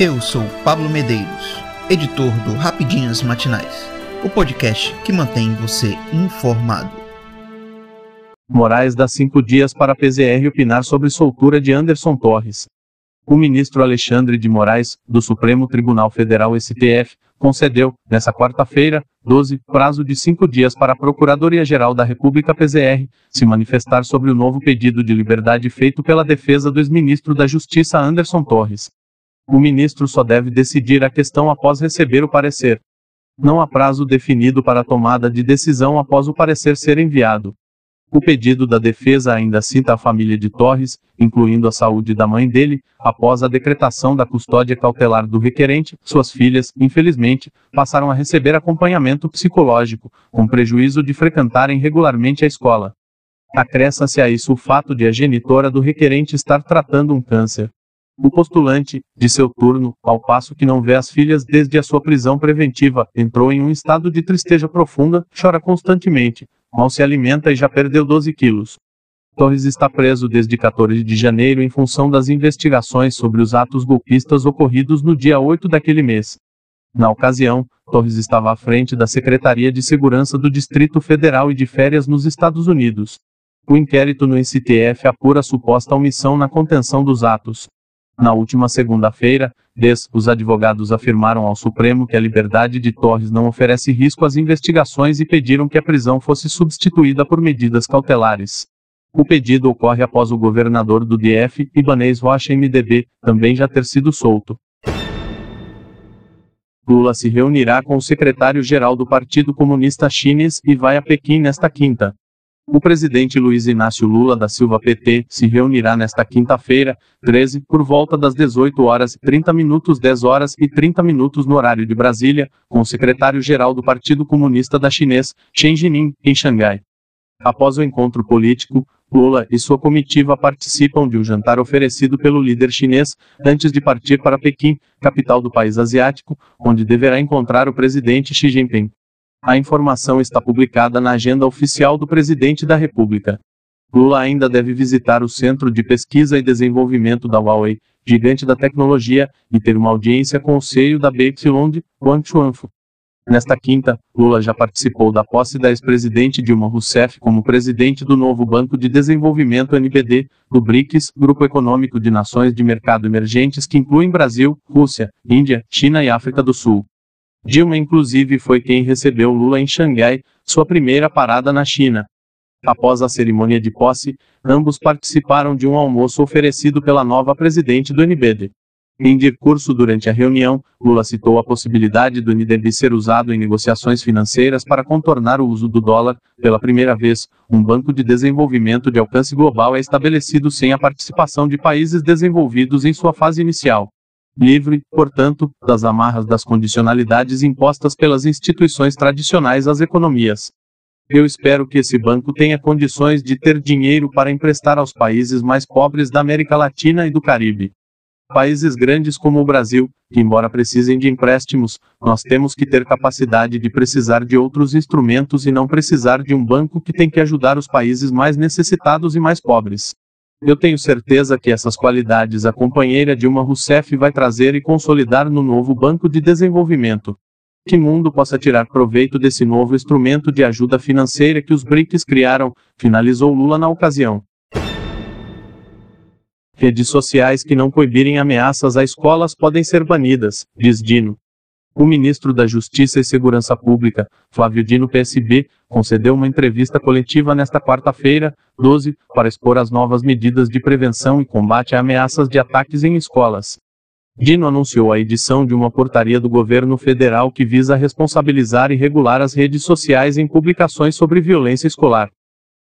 Eu sou Pablo Medeiros, editor do Rapidinhas Matinais, o podcast que mantém você informado. Moraes dá cinco dias para a PZR opinar sobre soltura de Anderson Torres. O ministro Alexandre de Moraes, do Supremo Tribunal Federal STF, concedeu, nesta quarta-feira, 12, prazo de cinco dias para a Procuradoria-Geral da República PZR se manifestar sobre o novo pedido de liberdade feito pela defesa do ex-ministro da Justiça Anderson Torres. O ministro só deve decidir a questão após receber o parecer. Não há prazo definido para tomada de decisão após o parecer ser enviado. O pedido da defesa ainda cita a família de Torres, incluindo a saúde da mãe dele, após a decretação da custódia cautelar do requerente, suas filhas, infelizmente, passaram a receber acompanhamento psicológico, com prejuízo de frequentarem regularmente a escola. Acresça-se a isso o fato de a genitora do requerente estar tratando um câncer. O postulante, de seu turno, ao passo que não vê as filhas desde a sua prisão preventiva, entrou em um estado de tristeza profunda, chora constantemente, mal se alimenta e já perdeu 12 quilos. Torres está preso desde 14 de janeiro em função das investigações sobre os atos golpistas ocorridos no dia 8 daquele mês. Na ocasião, Torres estava à frente da Secretaria de Segurança do Distrito Federal e de férias nos Estados Unidos. O inquérito no STF apura a suposta omissão na contenção dos atos. Na última segunda-feira, des, os advogados afirmaram ao Supremo que a liberdade de Torres não oferece risco às investigações e pediram que a prisão fosse substituída por medidas cautelares. O pedido ocorre após o governador do DF, Ibanez Rocha MDB, também já ter sido solto. Lula se reunirá com o secretário-geral do Partido Comunista Chinês e vai a Pequim nesta quinta. O presidente Luiz Inácio Lula da Silva PT se reunirá nesta quinta-feira, 13, por volta das 18 horas e 30 minutos 10 horas e 30 minutos no horário de Brasília, com o secretário-geral do Partido Comunista da Chinês, Chen Jining, em Xangai. Após o encontro político, Lula e sua comitiva participam de um jantar oferecido pelo líder chinês, antes de partir para Pequim, capital do país asiático, onde deverá encontrar o presidente Xi Jinping. A informação está publicada na agenda oficial do Presidente da República. Lula ainda deve visitar o Centro de Pesquisa e Desenvolvimento da Huawei, gigante da tecnologia, e ter uma audiência com o CEO da BYD, Wang Chuanfu. Nesta quinta, Lula já participou da posse da ex-presidente Dilma Rousseff como presidente do novo Banco de Desenvolvimento NBD, do BRICS, Grupo Econômico de Nações de Mercado Emergentes que incluem Brasil, Rússia, Índia, China e África do Sul. Dilma inclusive foi quem recebeu Lula em Xangai, sua primeira parada na China. Após a cerimônia de posse, ambos participaram de um almoço oferecido pela nova presidente do NBD. Em discurso durante a reunião, Lula citou a possibilidade do NDB ser usado em negociações financeiras para contornar o uso do dólar. Pela primeira vez, um banco de desenvolvimento de alcance global é estabelecido sem a participação de países desenvolvidos em sua fase inicial livre, portanto, das amarras das condicionalidades impostas pelas instituições tradicionais às economias. Eu espero que esse banco tenha condições de ter dinheiro para emprestar aos países mais pobres da América Latina e do Caribe. Países grandes como o Brasil, que embora precisem de empréstimos, nós temos que ter capacidade de precisar de outros instrumentos e não precisar de um banco que tem que ajudar os países mais necessitados e mais pobres. Eu tenho certeza que essas qualidades a companheira Dilma Rousseff vai trazer e consolidar no novo Banco de Desenvolvimento. Que mundo possa tirar proveito desse novo instrumento de ajuda financeira que os BRICS criaram, finalizou Lula na ocasião. Redes sociais que não coibirem ameaças a escolas podem ser banidas, diz Dino. O ministro da Justiça e Segurança Pública, Flávio Dino PSB, concedeu uma entrevista coletiva nesta quarta-feira, 12, para expor as novas medidas de prevenção e combate a ameaças de ataques em escolas. Dino anunciou a edição de uma portaria do governo federal que visa responsabilizar e regular as redes sociais em publicações sobre violência escolar.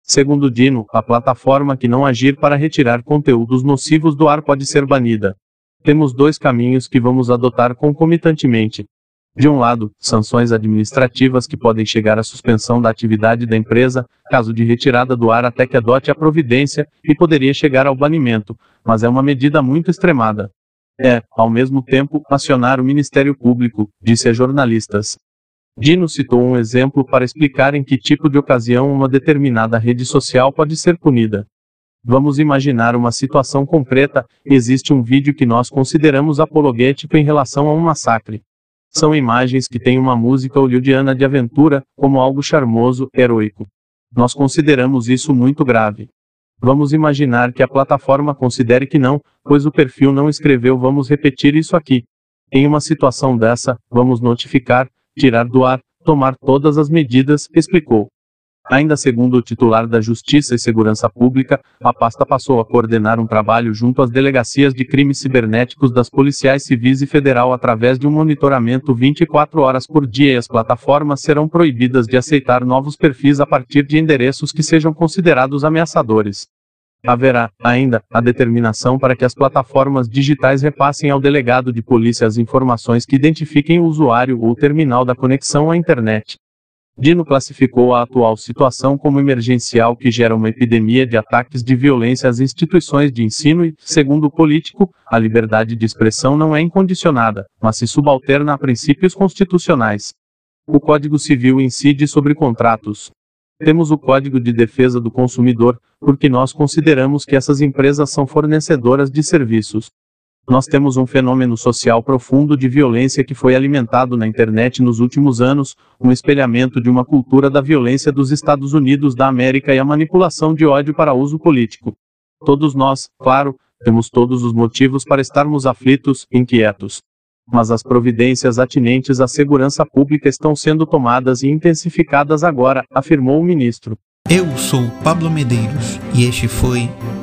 Segundo Dino, a plataforma que não agir para retirar conteúdos nocivos do ar pode ser banida. Temos dois caminhos que vamos adotar concomitantemente. De um lado, sanções administrativas que podem chegar à suspensão da atividade da empresa, caso de retirada do ar até que adote a providência, e poderia chegar ao banimento, mas é uma medida muito extremada. É, ao mesmo tempo, acionar o Ministério Público, disse a jornalistas. Dino citou um exemplo para explicar em que tipo de ocasião uma determinada rede social pode ser punida. Vamos imaginar uma situação concreta: existe um vídeo que nós consideramos apologético em relação a um massacre. São imagens que têm uma música hollywoodiana de aventura, como algo charmoso, heróico. Nós consideramos isso muito grave. Vamos imaginar que a plataforma considere que não, pois o perfil não escreveu. Vamos repetir isso aqui. Em uma situação dessa, vamos notificar, tirar do ar, tomar todas as medidas, explicou. Ainda segundo o titular da Justiça e Segurança Pública, a pasta passou a coordenar um trabalho junto às delegacias de crimes cibernéticos das policiais civis e federal através de um monitoramento 24 horas por dia e as plataformas serão proibidas de aceitar novos perfis a partir de endereços que sejam considerados ameaçadores. Haverá, ainda, a determinação para que as plataformas digitais repassem ao delegado de polícia as informações que identifiquem o usuário ou terminal da conexão à internet. Dino classificou a atual situação como emergencial que gera uma epidemia de ataques de violência às instituições de ensino e, segundo o político, a liberdade de expressão não é incondicionada, mas se subalterna a princípios constitucionais. O Código Civil incide sobre contratos. Temos o Código de Defesa do Consumidor, porque nós consideramos que essas empresas são fornecedoras de serviços. Nós temos um fenômeno social profundo de violência que foi alimentado na internet nos últimos anos, um espelhamento de uma cultura da violência dos Estados Unidos da América e a manipulação de ódio para uso político. Todos nós, claro, temos todos os motivos para estarmos aflitos, inquietos. Mas as providências atinentes à segurança pública estão sendo tomadas e intensificadas agora, afirmou o ministro. Eu sou Pablo Medeiros e este foi